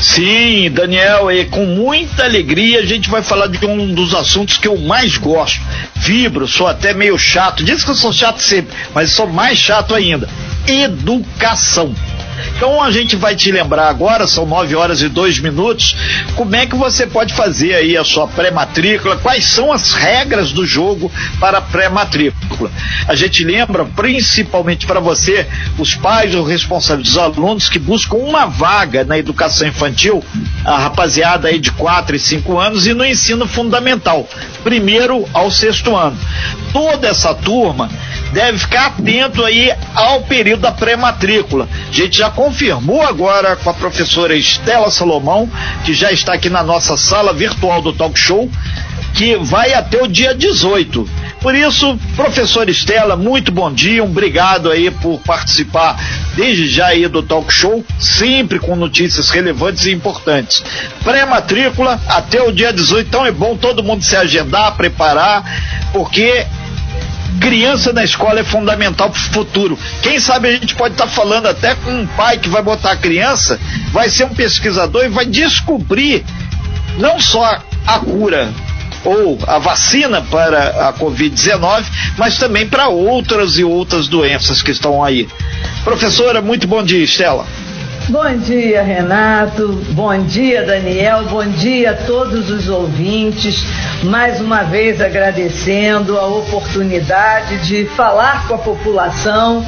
Sim, Daniel, e com muita alegria a gente vai falar de um dos assuntos que eu mais gosto. Vibro, sou até meio chato. Diz que eu sou chato sempre, mas sou mais chato ainda. Educação. Então a gente vai te lembrar agora, são nove horas e dois minutos, como é que você pode fazer aí a sua pré-matrícula, quais são as regras do jogo para pré-matrícula. A gente lembra, principalmente para você, os pais ou responsáveis dos alunos que buscam uma vaga na educação infantil, a rapaziada aí de quatro e cinco anos e no ensino fundamental, primeiro ao sexto ano. Toda essa turma deve ficar atento aí ao período da pré-matrícula. A gente já confirmou agora com a professora Estela Salomão, que já está aqui na nossa sala virtual do Talk Show, que vai até o dia 18. Por isso, professora Estela, muito bom dia, um obrigado aí por participar desde já aí do Talk Show, sempre com notícias relevantes e importantes. Pré-matrícula até o dia 18, então é bom todo mundo se agendar, preparar, porque criança na escola é fundamental para o futuro. Quem sabe a gente pode estar tá falando até com um pai que vai botar a criança, vai ser um pesquisador e vai descobrir não só a cura ou a vacina para a Covid-19, mas também para outras e outras doenças que estão aí. Professora, muito bom dia, Estela. Bom dia, Renato. Bom dia, Daniel. Bom dia a todos os ouvintes. Mais uma vez agradecendo a oportunidade de falar com a população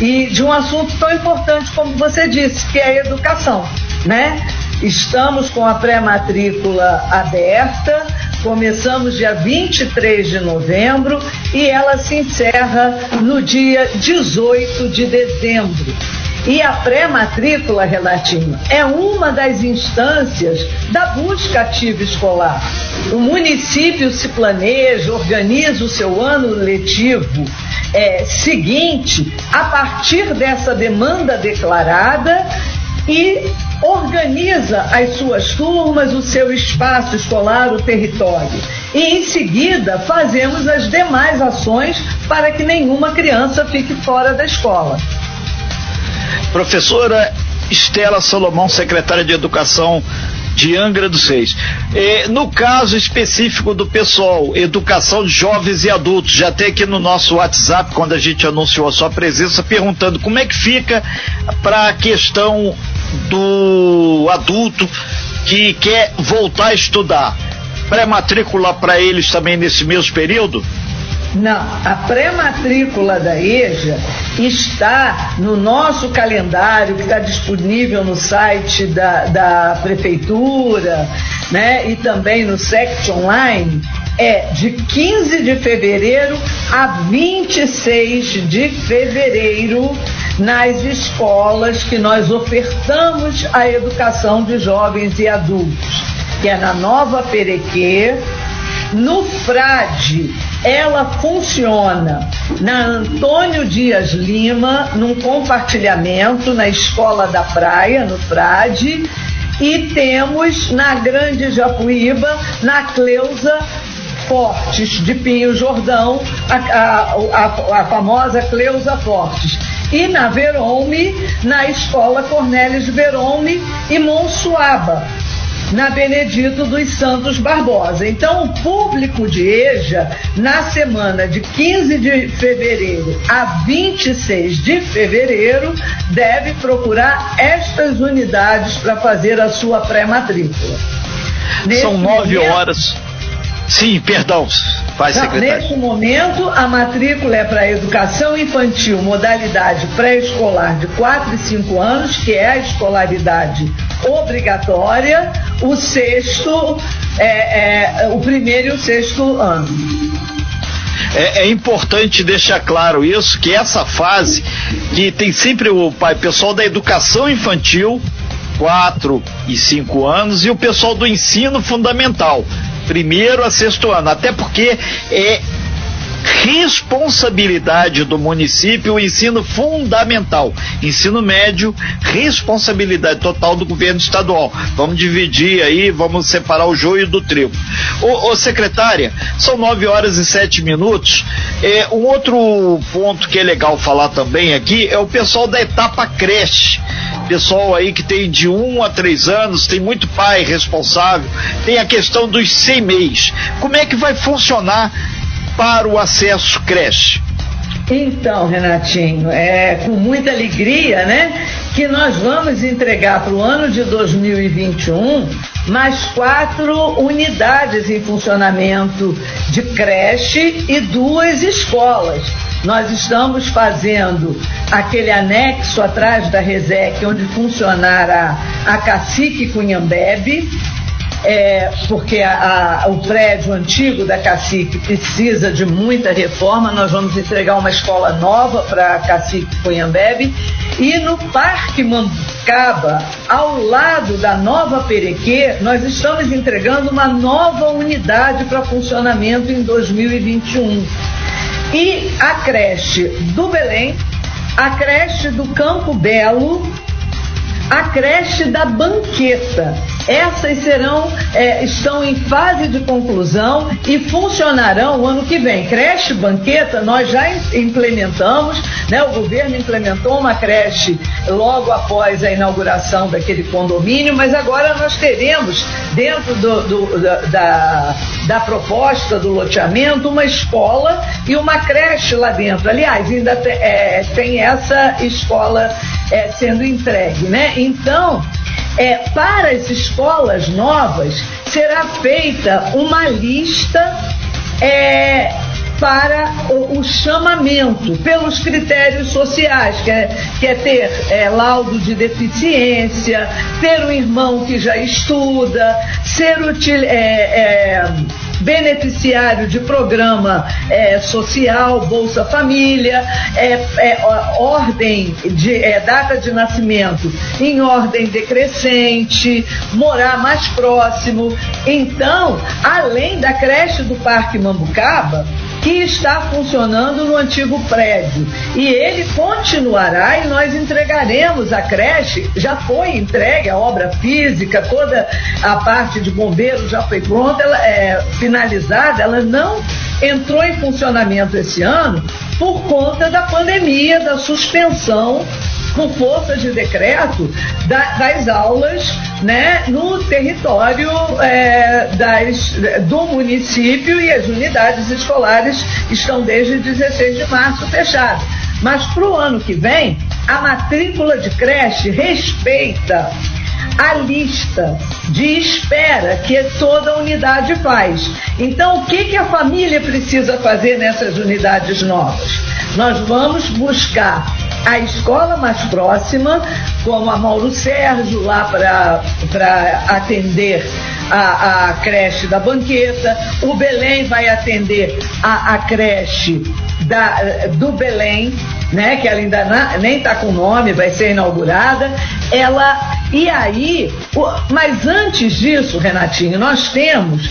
e de um assunto tão importante como você disse, que é a educação, né? Estamos com a pré-matrícula aberta, começamos dia 23 de novembro e ela se encerra no dia 18 de dezembro. E a pré-matrícula, Renatinho, é uma das instâncias da busca ativa escolar. O município se planeja, organiza o seu ano letivo é, seguinte a partir dessa demanda declarada e organiza as suas turmas, o seu espaço escolar, o território. E em seguida fazemos as demais ações para que nenhuma criança fique fora da escola. Professora Estela Salomão, secretária de Educação de Angra dos Reis. no caso específico do pessoal, educação de jovens e adultos, já tem aqui no nosso WhatsApp, quando a gente anunciou a sua presença, perguntando como é que fica para a questão do adulto que quer voltar a estudar. Pré-matrícula para eles também nesse mesmo período? Não, a pré-matrícula da EJA está no nosso calendário que está disponível no site da, da prefeitura, né? E também no SECT Online. É de 15 de fevereiro a 26 de fevereiro nas escolas que nós ofertamos a educação de jovens e adultos, que é na Nova Perequê, no Frade, ela funciona na Antônio Dias Lima, num compartilhamento na Escola da Praia, no Frade, e temos na Grande Japuíba, na Cleusa Fortes, de Pinho Jordão, a, a, a, a famosa Cleusa Fortes. E na Verome, na Escola Cornélis Verome e Monsuaba, na Benedito dos Santos Barbosa. Então, o público de EJA, na semana de 15 de fevereiro a 26 de fevereiro, deve procurar estas unidades para fazer a sua pré-matrícula. São nove momento, horas. Sim, perdão. Vai, secretário. Neste momento, a matrícula é para educação infantil, modalidade pré-escolar de 4 e 5 anos, que é a escolaridade obrigatória, o sexto, é, é o primeiro e o sexto ano. É, é, importante deixar claro isso, que essa fase, que tem sempre o pai, pessoal da educação infantil, 4 e 5 anos, e o pessoal do ensino fundamental, primeiro a sexto ano, até porque é responsabilidade do município o ensino fundamental. Ensino médio, responsabilidade total do governo estadual. Vamos dividir aí, vamos separar o joio do trigo. Ô, ô secretária, são nove horas e sete minutos. É, um outro ponto que é legal falar também aqui é o pessoal da etapa creche pessoal aí que tem de um a três anos, tem muito pai responsável, tem a questão dos meses. Como é que vai funcionar para o acesso creche? Então, Renatinho, é com muita alegria, né, que nós vamos entregar para o ano de 2021 mais quatro unidades em funcionamento de creche e duas escolas. Nós estamos fazendo aquele anexo atrás da Resec, onde funcionará a Cacique Cunhambebe, é, porque a, a, o prédio antigo da Cacique precisa de muita reforma. Nós vamos entregar uma escola nova para a Cacique Cunhambebe. E no Parque Mambucaba, ao lado da Nova Perequê, nós estamos entregando uma nova unidade para funcionamento em 2021. E a creche do Belém, a creche do Campo Belo, a creche da Banqueta essas serão, é, estão em fase de conclusão e funcionarão o ano que vem. Creche banqueta, nós já implementamos, né? O governo implementou uma creche logo após a inauguração daquele condomínio, mas agora nós teremos, dentro do, do, da, da proposta do loteamento, uma escola e uma creche lá dentro. Aliás, ainda te, é, tem essa escola é, sendo entregue, né? Então, é, para as escolas novas será feita uma lista é, para o, o, chamamento pelos critérios sociais, que é, que é ter é, laudo de deficiência, ter um irmão que já estuda, ser util, é, é beneficiário de programa é, social, Bolsa Família, é, ordem de data de nascimento em ordem decrescente, morar mais próximo. Então, além da creche do Parque Mambucaba, que está funcionando no antigo prédio. E ele continuará e nós entregaremos a creche, já foi entregue a obra física, toda a parte de bombeiros já foi pronta, ela é finalizada, ela não entrou em funcionamento esse ano por conta da pandemia, da suspensão com força de decreto da, das aulas né, no território é, das, do município e as unidades escolares estão desde 16 de março fechadas. Mas para o ano que vem, a matrícula de creche respeita a lista de espera que toda unidade faz. Então, o que, que a família precisa fazer nessas unidades novas? Nós vamos buscar a escola mais próxima, como a Mauro Sérgio, lá para atender a, a, creche da Banqueta, o Belém vai atender a, a creche da, do Belém, né, que ela ainda na, nem está com nome, vai ser inaugurada. Ela e aí, o, mas antes disso, Renatinho, nós temos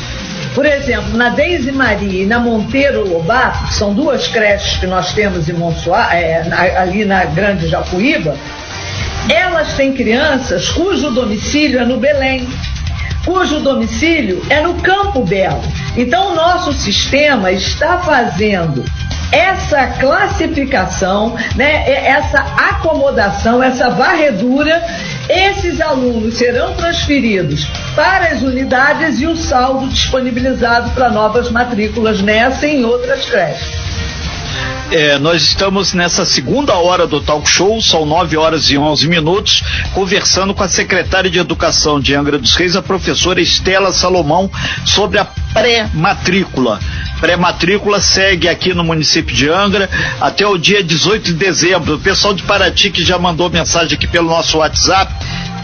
por exemplo, na Deise Maria e na Monteiro Lobato, que são duas creches que nós temos em Monsuá, é, ali na Grande Jacuíba, elas têm crianças cujo domicílio é no Belém, cujo domicílio é no Campo Belo. Então, o nosso sistema está fazendo essa classificação, né, essa acomodação, essa varredura, esses alunos serão transferidos para as unidades e o saldo disponibilizado para novas matrículas nessa e em outras creches. É, nós estamos nessa segunda hora do talk show, são 9 horas e 11 minutos, conversando com a secretária de Educação de Angra dos Reis, a professora Estela Salomão, sobre a pré-matrícula. Pré-matrícula segue aqui no município de Angra até o dia 18 de dezembro. O pessoal de Paraty que já mandou mensagem aqui pelo nosso WhatsApp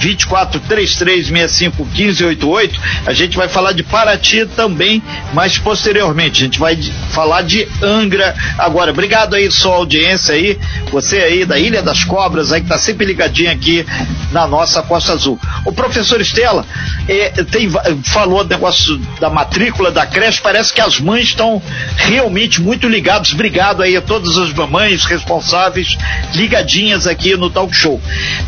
2433651588. A gente vai falar de Paraty também, mas posteriormente. A gente vai falar de Angra agora. Obrigado aí, sua audiência aí, você aí da Ilha das Cobras, aí que tá sempre ligadinho aqui na nossa Costa Azul. O professor Estela é, tem, falou do negócio da matrícula da creche, parece que as mães estão realmente muito ligadas. Obrigado aí a todas as mamães responsáveis ligadinhas aqui no Talk Show.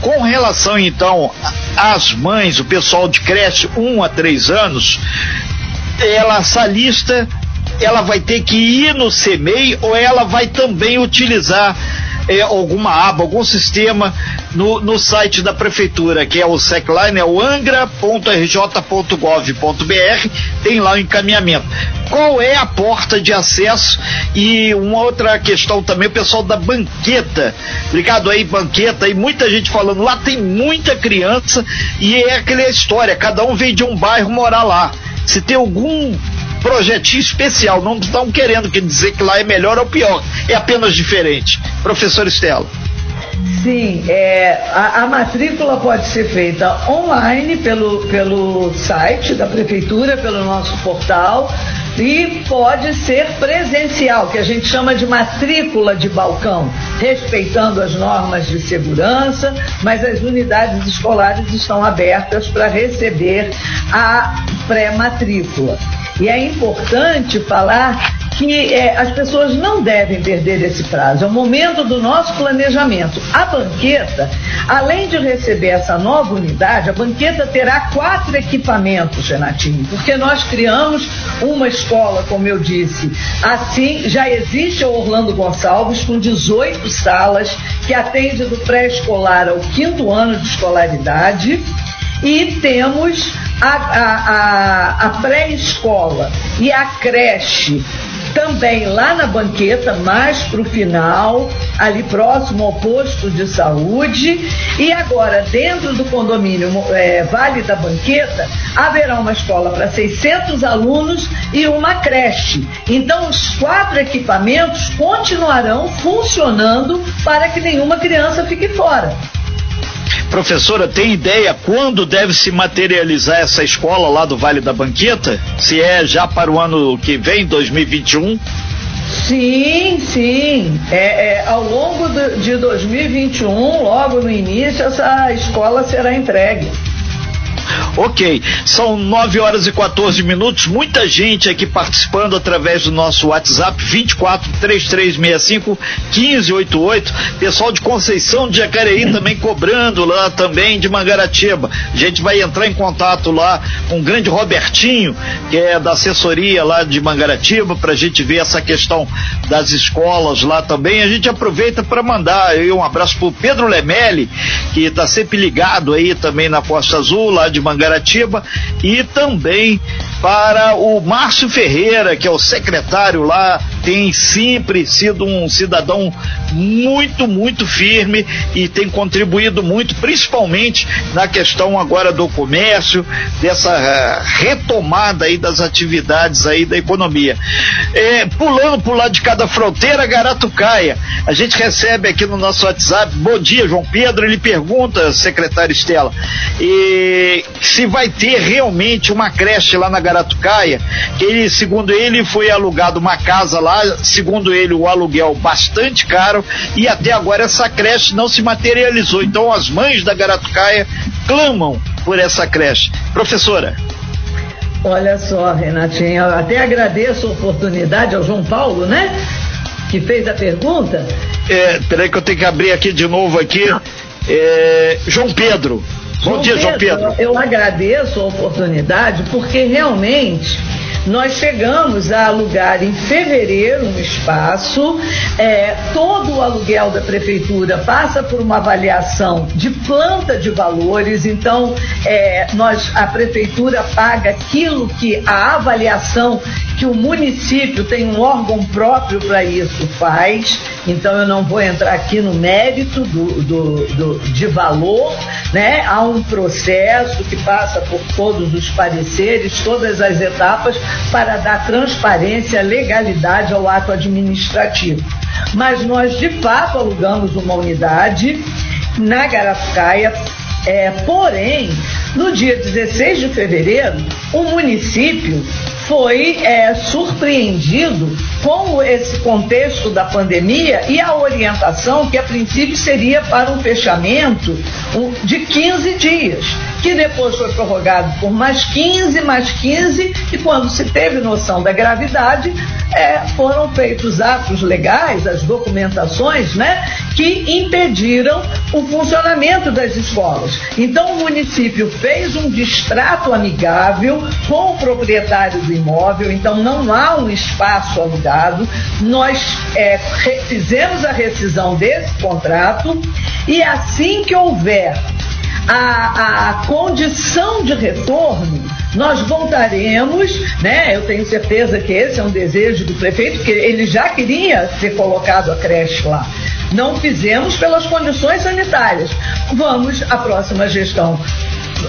Com relação então as mães, o pessoal de creche 1 um a 3 anos, ela, essa lista, ela vai ter que ir no CMEI ou ela vai também utilizar é, alguma aba, algum sistema no, no site da prefeitura, que é o SecLine, é o angra.rj.gov.br, tem lá o encaminhamento. Qual é a porta de acesso? E uma outra questão também, o pessoal da banqueta. Obrigado aí, banqueta, e muita gente falando, lá tem muita criança e é aquela história, cada um vem de um bairro morar lá. Se tem algum projetinho especial, não estão querendo dizer que lá é melhor ou pior, é apenas diferente. Professor Estela. Sim, é, a, a, matrícula pode ser feita online pelo, pelo site da prefeitura, pelo nosso portal, e pode ser presencial, que a gente chama de matrícula de balcão, respeitando as normas de segurança, mas as unidades escolares estão abertas para receber a pré-matrícula. E é importante falar que é, as pessoas não devem perder esse prazo. É o momento do nosso planejamento. A banqueta, além de receber essa nova unidade, a banqueta terá quatro equipamentos, Renatinho, porque nós criamos uma escola, como eu disse, assim, já existe a Orlando Gonçalves, com 18 salas, que atende do pré-escolar ao quinto ano de escolaridade. E temos a, a, a, a pré-escola e a creche também lá na banqueta, mais para o final, ali próximo ao posto de saúde. E agora, dentro do condomínio é, Vale da Banqueta, haverá uma escola para 600 alunos e uma creche. Então, os quatro equipamentos continuarão funcionando para que nenhuma criança fique fora. Professora, tem ideia quando deve se materializar essa escola lá do Vale da Banqueta? Se é já para o ano que vem, 2021? Sim, sim. É, é, ao longo de 2021, logo no início, essa escola será entregue. Ok, são 9 horas e 14 minutos. Muita gente aqui participando através do nosso WhatsApp 24 3365 1588. Pessoal de Conceição de Jacareí também cobrando lá também de Mangaratiba. A gente vai entrar em contato lá com o grande Robertinho, que é da assessoria lá de Mangaratiba, para a gente ver essa questão das escolas lá também. A gente aproveita para mandar aí um abraço pro Pedro Lemelli, que está sempre ligado aí também na Costa Azul, lá de Mangaratiba, e também para o Márcio Ferreira, que é o secretário lá, tem sempre sido um cidadão muito, muito firme e tem contribuído muito, principalmente na questão agora do comércio, dessa uh, retomada aí das atividades aí da economia. É, pulando por lá de cada fronteira, Garatucaia, a gente recebe aqui no nosso WhatsApp, bom dia, João Pedro, ele pergunta, secretário Estela, e, se vai ter realmente uma creche lá na Garatucaia, que ele, segundo ele, foi alugado uma casa lá, segundo ele, o aluguel bastante caro, e até agora essa creche não se materializou. Então as mães da Garatucaia clamam por essa creche. Professora. Olha só, Renatinha, eu até agradeço a oportunidade ao João Paulo, né? Que fez a pergunta. É, peraí que eu tenho que abrir aqui de novo aqui. É, João Pedro. Bom dia, João Pedro. Eu agradeço a oportunidade porque realmente nós chegamos a alugar em fevereiro um espaço, é, todo o aluguel da prefeitura passa por uma avaliação de planta de valores, então é, nós, a prefeitura paga aquilo que a avaliação que o município tem um órgão próprio para isso faz, então eu não vou entrar aqui no mérito do, do, do, de valor, né? Há um processo que passa por todos os pareceres, todas as etapas para dar transparência, legalidade ao ato administrativo. Mas nós, de fato, alugamos uma unidade na Garafcaia, é, porém, no dia 16 de fevereiro, o município foi é, surpreendido com esse contexto da pandemia e a orientação que a princípio seria para um fechamento de 15 dias, que depois foi prorrogado por mais 15, mais 15, e quando se teve noção da gravidade, é, foram feitos atos legais, as documentações, né, que impediram o funcionamento das escolas. Então o município fez um distrato amigável com o proprietário do imóvel, então não há um espaço alugado Nós é, fizemos a rescisão desse contrato e assim que houver a, a condição de retorno, nós voltaremos, né? Eu tenho certeza que esse é um desejo do prefeito, porque ele já queria ter colocado a creche lá. Não fizemos pelas condições sanitárias. Vamos, a próxima gestão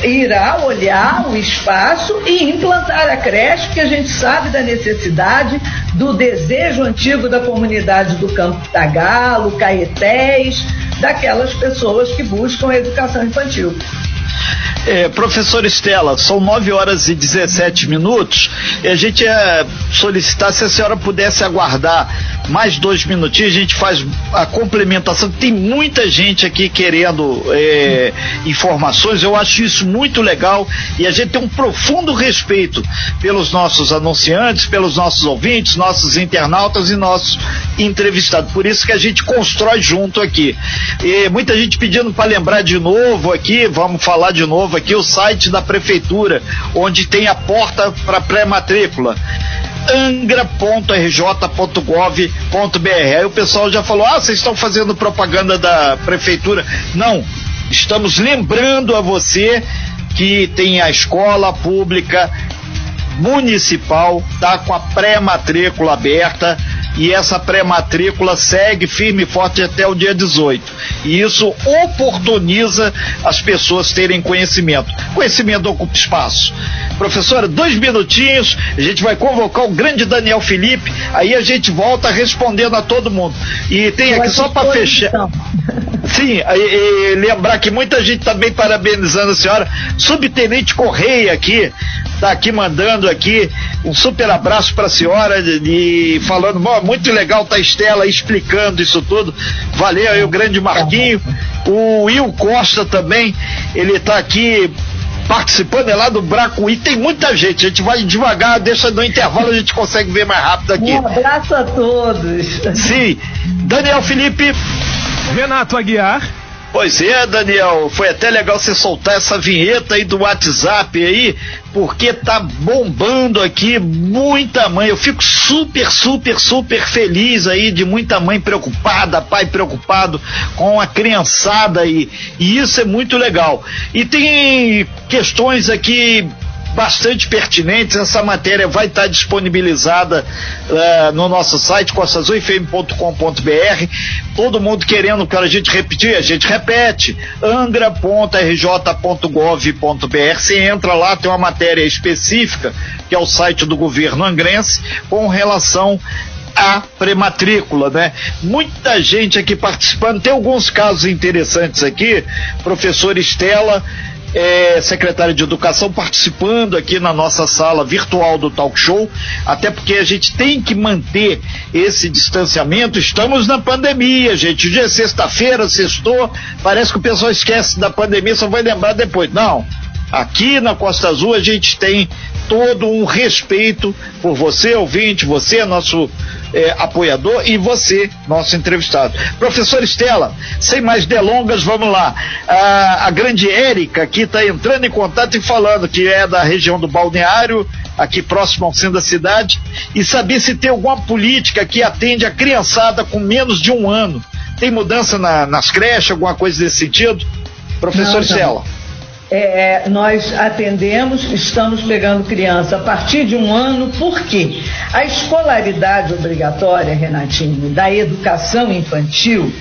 irá olhar o espaço e implantar a creche, porque a gente sabe da necessidade, do desejo antigo da comunidade do Campo Tagalo, Caetés, daquelas pessoas que buscam a educação infantil. É, professor Estela, são 9 horas e 17 minutos. E a gente ia solicitar se a senhora pudesse aguardar mais dois minutinhos, a gente faz a complementação. Tem muita gente aqui querendo é, informações, eu acho isso muito legal e a gente tem um profundo respeito pelos nossos anunciantes, pelos nossos ouvintes, nossos internautas e nossos entrevistados. Por isso que a gente constrói junto aqui. E muita gente pedindo para lembrar de novo aqui, vamos falar de novo aqui, o site da prefeitura, onde tem a porta para pré-matrícula angra.rj.gov.br. Aí o pessoal já falou: ah, vocês estão fazendo propaganda da prefeitura. Não, estamos lembrando a você que tem a escola pública municipal, tá com a pré-matrícula aberta e essa pré-matrícula segue firme e forte até o dia 18. E isso oportuniza as pessoas terem conhecimento. Conhecimento ocupa espaço. Professora, dois minutinhos, a gente vai convocar o grande Daniel Felipe, aí a gente volta respondendo a todo mundo. E tem aqui só para fechar. Sim, e, e lembrar que muita gente também tá parabenizando a senhora. Subtenente Correia aqui, tá aqui mandando aqui um super abraço para a senhora e falando, muito legal tá a Estela explicando isso tudo. Valeu aí o grande Marquinho. O Will Costa também, ele tá aqui participando é lá do Bracuí. Tem muita gente. A gente vai devagar, deixa no intervalo, a gente consegue ver mais rápido aqui. Um abraço a todos. Sim. Daniel Felipe. Renato Aguiar. Pois é, Daniel, foi até legal você soltar essa vinheta aí do WhatsApp aí, porque tá bombando aqui muita mãe. Eu fico super, super, super feliz aí de muita mãe preocupada, pai preocupado com a criançada aí. E isso é muito legal. E tem questões aqui bastante pertinentes. Essa matéria vai estar disponibilizada uh, no nosso site, costaazulfm.com.br. Todo mundo querendo que a gente repetir, a gente repete. angra.rj.gov.br. Você entra lá, tem uma matéria específica, que é o site do governo angrense, com relação a prematrícula, né? Muita gente aqui participando, tem alguns casos interessantes aqui, professor Estela, é, secretário de Educação, participando aqui na nossa sala virtual do Talk Show, até porque a gente tem que manter esse distanciamento. Estamos na pandemia, gente. Hoje é sexta-feira, sextou, parece que o pessoal esquece da pandemia, só vai lembrar depois. Não. Aqui na Costa Azul a gente tem todo um respeito por você, ouvinte, você, nosso é, apoiador, e você, nosso entrevistado. Professor Estela, sem mais delongas, vamos lá. A, a grande Érica aqui está entrando em contato e falando que é da região do Balneário, aqui próximo ao centro da cidade, e saber se tem alguma política que atende a criançada com menos de um ano. Tem mudança na, nas creches, alguma coisa desse sentido? Professor Estela é, nós atendemos, estamos pegando criança a partir de um ano, por quê? A escolaridade obrigatória, Renatinho, da educação infantil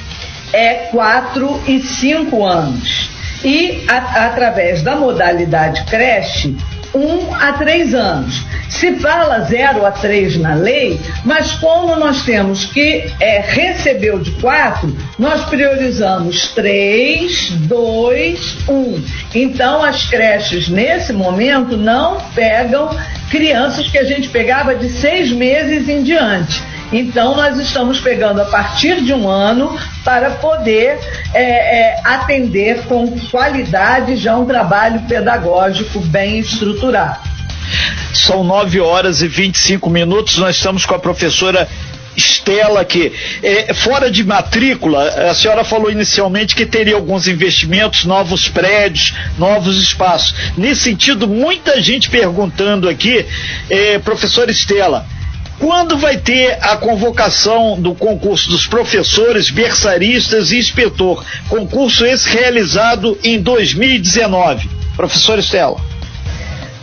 é 4 e 5 anos. E a, através da modalidade creche, 1 a 3 anos. Se fala 0 a 3 na lei, mas como nós temos que é, receber o de 4, nós priorizamos 3, 2, 1. Então as creches nesse momento não pegam crianças que a gente pegava de seis meses em diante. Então, nós estamos pegando a partir de um ano para poder é, é, atender com qualidade já um trabalho pedagógico bem estruturado. São 9 horas e 25 minutos. Nós estamos com a professora Estela aqui. É, fora de matrícula, a senhora falou inicialmente que teria alguns investimentos, novos prédios, novos espaços. Nesse sentido, muita gente perguntando aqui, é, professora Estela, Quando vai ter a convocação do concurso dos professores, berçaristas e inspetor? Concurso esse realizado em 2019. Professor Estela.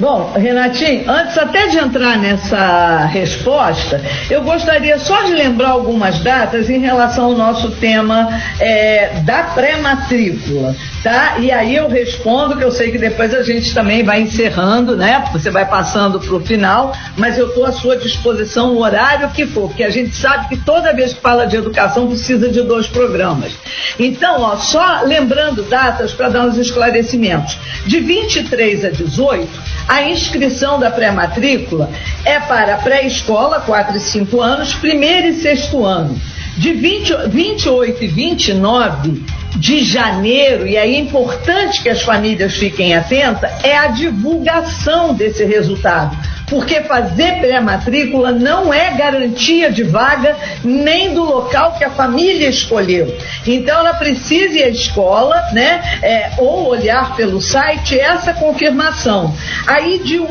Bom, Renatinho, antes até de entrar nessa resposta, eu gostaria só de lembrar algumas datas em relação ao nosso tema é, da pré-matrícula, tá? E aí eu respondo, que eu sei que depois a gente também vai encerrando, né? Você vai passando para o final, mas eu estou à sua disposição o horário que for, porque a gente sabe que toda vez que fala de educação precisa de dois programas. Então, ó, só lembrando datas para dar uns esclarecimentos. De 23 a 18, a inscrição da pré-matrícula é para pré-escola, 4 e 5 anos, primeiro e sexto ano. De 20, 28 e 29 de janeiro, e aí é importante que as famílias fiquem atentas, é a divulgação desse resultado. Porque fazer pré-matrícula não é garantia de vaga nem do local que a família escolheu. Então ela precisa ir à escola, né? É, ou olhar pelo site essa confirmação. Aí de 1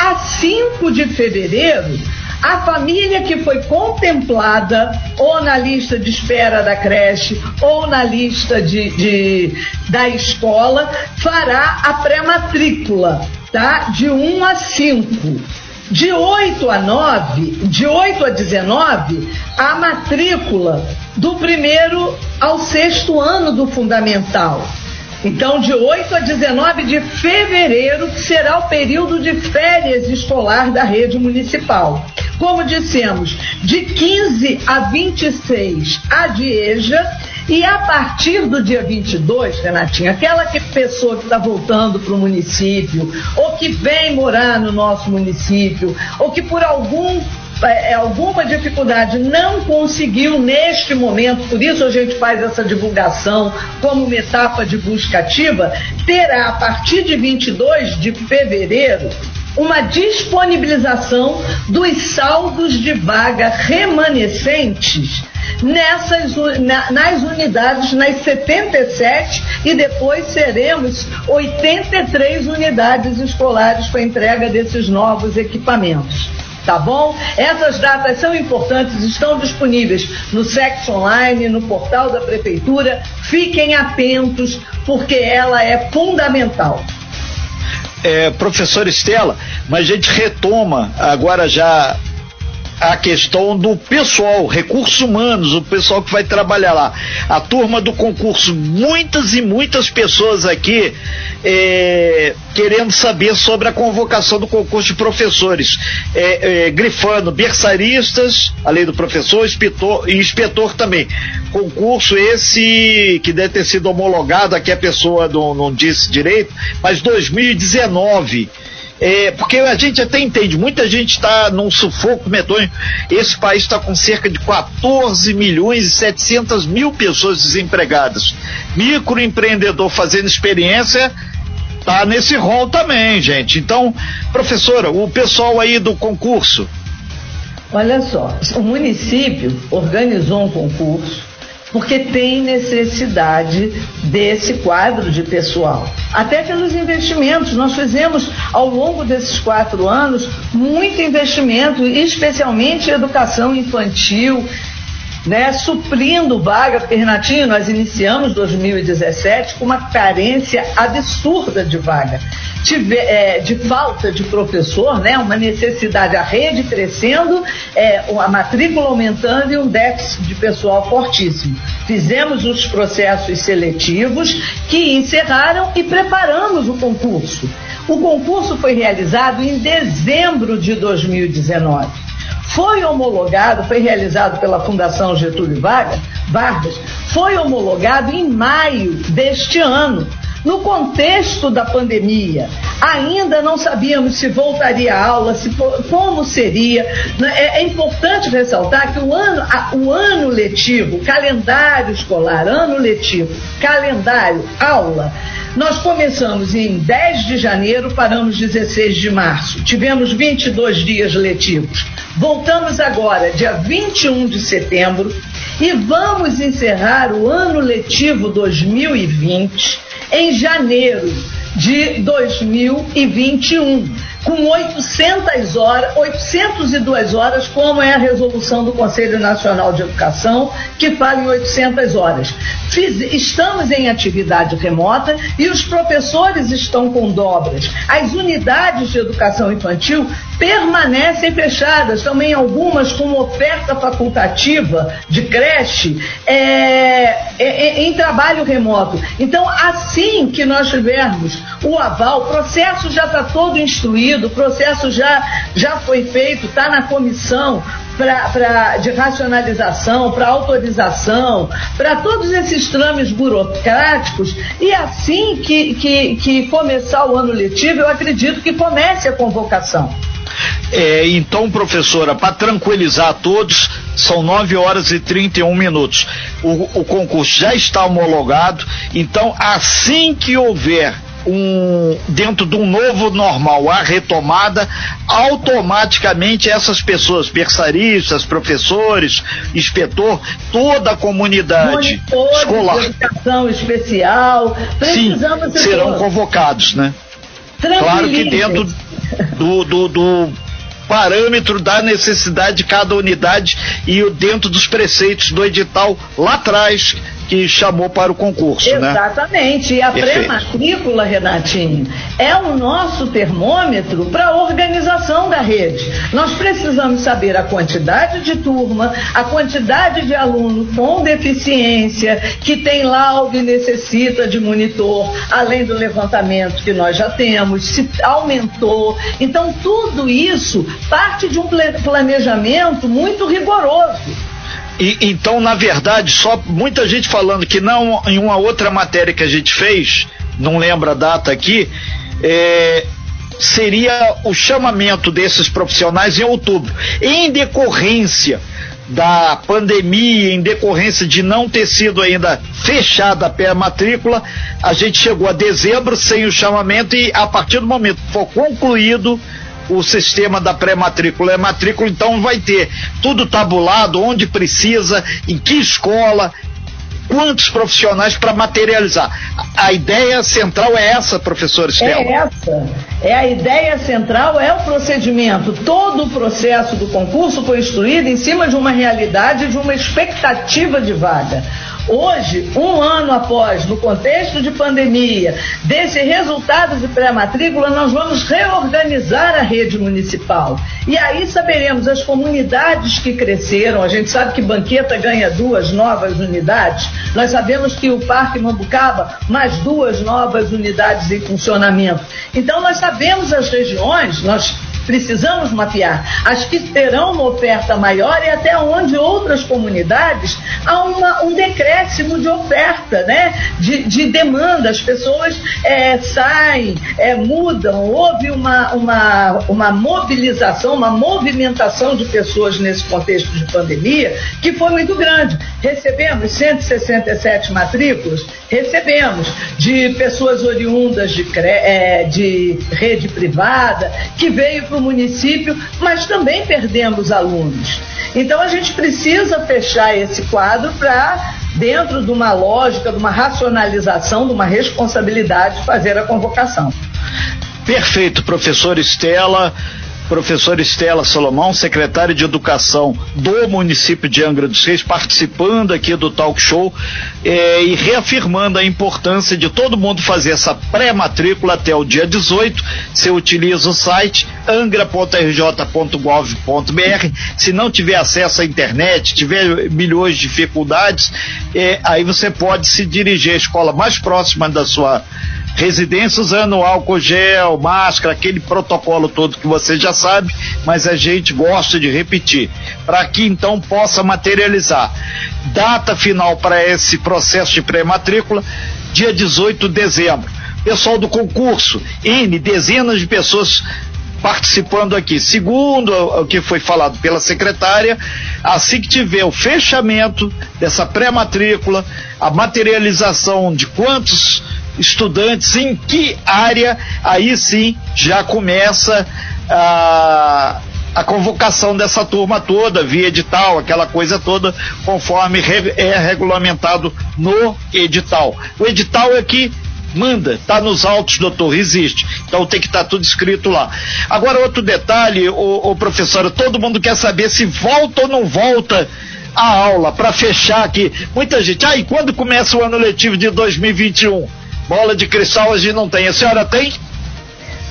a 5 de fevereiro, a família que foi contemplada ou na lista de espera da creche ou na lista de, de da escola fará a pré-matrícula, tá? De 1 a 5. De 8 a 9, de 8 a 19, a matrícula do primeiro ao sexto ano do fundamental. Então, de 8 a 19 de fevereiro, que será o período de férias escolar da rede municipal. Como dissemos, de 15 a 26 a DIEJA e a partir do dia 22, Renatinha, aquela que pessoa que está voltando para o município, ou que vem morar no nosso município, ou que por algum é, alguma dificuldade não conseguiu neste momento, por isso a gente faz essa divulgação como uma etapa de busca ativa, terá a partir de 22 de fevereiro uma disponibilização dos saldos de vaga remanescentes nessas nas unidades, nas 77 e depois seremos 83 unidades escolares com a entrega desses novos equipamentos tá bom? Essas datas são importantes, estão disponíveis no Sex Online, no portal da Prefeitura. Fiquem atentos, porque ela é fundamental. É, professor Estela, mas a gente retoma agora já a questão do pessoal, recursos humanos, o pessoal que vai trabalhar lá. A turma do concurso, muitas e muitas pessoas aqui é, querendo saber sobre a convocação do concurso de professores, é, é, grifando berçaristas, além do professor, inspetor, e inspetor também. Concurso esse que deve ter sido homologado, aqui a pessoa não, não disse direito, mas 2019 é, porque a gente até entende, muita gente está num sufoco medonho. Esse país está com cerca de 14 milhões e 700 mil pessoas desempregadas. Microempreendedor fazendo experiência tá nesse rol também, gente. Então, professora, o pessoal aí do concurso. Olha só, o município organizou um concurso porque tem necessidade desse quadro de pessoal. Até pelos investimentos, nós fizemos ao longo desses quatro anos muito investimento, especialmente em educação infantil, né, suprindo vaga, porque Renatinho, nós iniciamos 2017 com uma carência absurda de vaga, de, é, de falta de professor, né, uma necessidade, a rede crescendo, é, a matrícula aumentando e um déficit de pessoal fortíssimo. Fizemos os processos seletivos que encerraram e preparamos o concurso. O concurso foi realizado em dezembro de 2019 foi homologado, foi realizado pela Fundação Getúlio Vargas, Vargas, foi homologado em maio deste ano. No contexto da pandemia, ainda não sabíamos se voltaria a aula, se, como seria. Né? É, é importante ressaltar que o ano, o ano letivo, calendário escolar, ano letivo, calendário, aula, nós começamos em 10 de janeiro, paramos 16 de março. Tivemos 22 dias letivos. Voltamos agora, dia 21 de setembro, e vamos encerrar o ano letivo 2020 em janeiro de 2021. Com 800 horas, 802 horas, como é a resolução do Conselho Nacional de Educação, que fala em 800 horas. Fiz, estamos em atividade remota e os professores estão com dobras. As unidades de educação infantil permanecem fechadas, também algumas com oferta facultativa de creche é, é, é, em trabalho remoto. Então, assim que nós tivermos o aval, o processo já está todo instruído, o processo já, já foi feito, está na comissão, pra, pra, de racionalização, para autorização, para todos esses trâmites burocráticos. E assim que, que, que começar o ano letivo, eu acredito que comece a convocação. É, então, professora, para tranquilizar todos, são 9 horas e 31 minutos. O, o concurso já está homologado, então, assim que houver um, dentro de um novo normal, a retomada, automaticamente essas pessoas, berçaristas, professores, inspetor, toda a comunidade Monitores escolar. Educação especial, precisamos Sim, serão convocados, né? Claro que dentro do, do, do parâmetro da necessidade de cada unidade e dentro dos preceitos do edital lá atrás que chamou para o concurso, Exatamente. né? Exatamente. E a pré-matrícula, Renatinho, é o nosso termômetro para a organização da rede. Nós precisamos saber a quantidade de turma, a quantidade de aluno com deficiência, que tem laudo e necessita de monitor, além do levantamento que nós já temos, se aumentou. Então, tudo isso parte de um planejamento muito rigoroso. E, então, na verdade, só muita gente falando que não em uma outra matéria que a gente fez, não lembro a data aqui, é, seria o chamamento desses profissionais em outubro. Em decorrência da pandemia, em decorrência de não ter sido ainda fechada a matrícula, a gente chegou a dezembro sem o chamamento e a partir do momento que for concluído o sistema da pré-matrícula. É matrícula, então vai ter tudo tabulado, onde precisa, em que escola, quantos profissionais para materializar. A ideia central é essa, professor Estela. É essa. É a ideia central, é o procedimento. Todo o processo do concurso foi instruído em cima de uma realidade, de uma expectativa de vaga. Hoje, um ano após, no contexto de pandemia, desse resultado de pré-matrícula, nós vamos reorganizar a rede municipal. E aí saberemos as comunidades que cresceram. A gente sabe que Banqueta ganha duas novas unidades. Nós sabemos que o Parque Mambucaba, mais duas novas unidades em funcionamento. Então, nós sabemos as regiões, nós precisamos mapear as que terão uma oferta maior e até onde outras comunidades há uma, um decréscimo de oferta, né? de, de demanda. As pessoas é, saem, é, mudam, houve uma, uma, uma mobilização, uma movimentação de pessoas nesse contexto de pandemia que foi muito grande. Recebemos 167 matrículas, recebemos de pessoas oriundas de, é, de rede privada, que veio para o município, mas também perdemos alunos. Então a gente precisa fechar esse quadro para, dentro de uma lógica, de uma racionalização, de uma responsabilidade, fazer a convocação. Perfeito, professor Estela professor Estela Salomão, secretária de Educação do município de Angra dos Reis, participando aqui do talk show eh, e reafirmando a importância de todo mundo fazer essa pré-matrícula até o dia 18. Você utiliza o site angra.rj.gov.br. Se não tiver acesso à internet, tiver milhões de dificuldades, eh, aí você pode se dirigir à escola mais próxima da sua residência usando álcool gel, máscara, aquele protocolo todo que você já sabe, mas a gente gosta de repetir, para que então possa materializar. Data final para esse processo de pré-matrícula, dia 18 de dezembro. Pessoal do concurso, N, dezenas de pessoas participando aqui. Segundo o que foi falado pela secretária, assim que tiver o fechamento dessa pré-matrícula, a materialização de quantos estudantes, em que área, aí sim já começa a, a convocação dessa turma toda, via edital, aquela coisa toda, conforme é regulamentado no edital. O edital é que Manda, tá nos autos, doutor, existe. Então tem que estar tá tudo escrito lá. Agora, outro detalhe, o, professor, todo mundo quer saber se volta ou não volta a aula, para fechar aqui. Muita gente, ah, e quando começa o ano letivo de 2021? Bola de cristal a gente não tem. A senhora tem?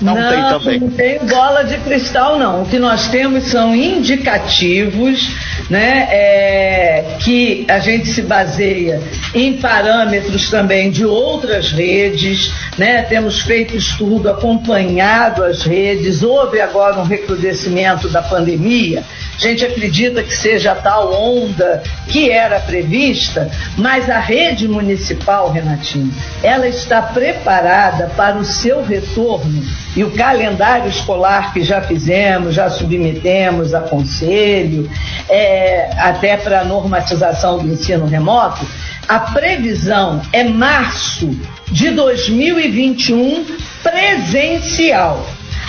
Não, não, tem também. Não tem bola de cristal, não. O que nós temos são indicativos, né, é, que a gente se baseia em parâmetros também de outras redes, né? Temos feito estudo, acompanhado as redes. Houve agora um recrudescimento da pandemia. A gente acredita que seja a tal onda que era prevista, mas a rede municipal, Renatinho, ela está preparada para o seu retorno e o calendário escolar que já fizemos, já submetemos a conselho, é, até para a normatização do ensino remoto, a previsão é março de 2021 presencial.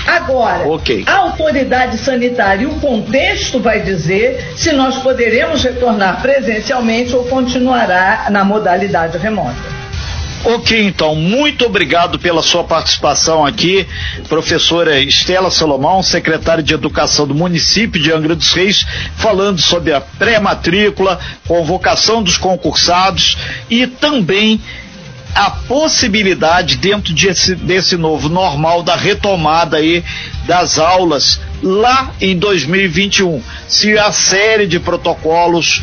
Agora, okay. a autoridade sanitária e o contexto vai dizer se nós poderemos retornar presencialmente ou continuará na modalidade remota. Ok, então, muito obrigado pela sua participação aqui, professora Estela Salomão, secretária de Educação do município de Angra dos Reis, falando sobre a pré-matrícula, convocação dos concursados e também a possibilidade dentro desse, desse novo normal da retomada aí das aulas lá em 2021, se a série de protocolos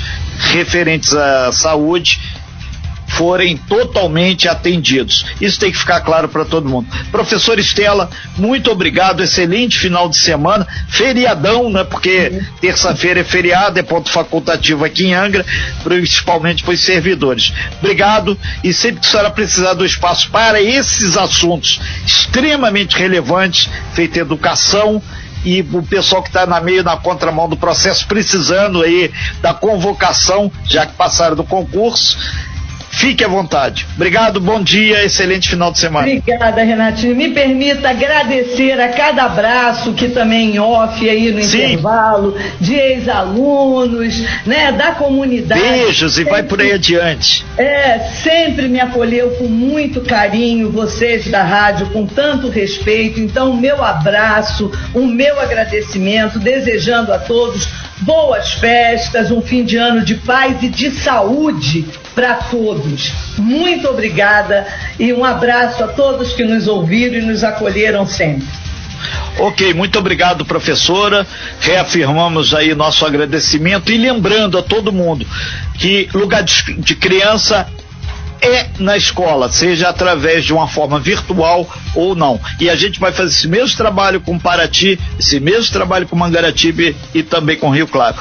referentes à saúde forem totalmente atendidos. Isso tem que ficar claro para todo mundo. Professor Estela, muito obrigado, excelente final de semana, feriadão, né? Porque terça-feira é feriado, é ponto facultativo aqui em Angra, principalmente para os servidores. Obrigado e sempre que a senhora precisar do espaço para esses assuntos extremamente relevantes, feita educação, e o pessoal que está na meio, na contramão do processo, precisando aí da convocação, já que passaram do concurso, Fique à vontade. Obrigado, bom dia, excelente final de semana. Obrigada, Renatinho. Me permita agradecer a cada abraço que também off aí no Sim. intervalo, de ex-alunos, né, da comunidade. Beijos sempre, e vai por aí adiante. É, sempre me acolheu com muito carinho, vocês da rádio, com tanto respeito. Então, o meu abraço, o meu agradecimento, desejando a todos boas festas, um fim de ano de paz e de saúde para todos. Muito obrigada e um abraço a todos que nos ouviram e nos acolheram sempre. Ok, muito obrigado, professora. Reafirmamos aí nosso agradecimento e lembrando a todo mundo que lugar de, criança é na escola, seja através de uma forma virtual ou não. E a gente vai fazer esse mesmo trabalho com Paraty, esse mesmo trabalho com Mangaratiba e também com Rio Claro.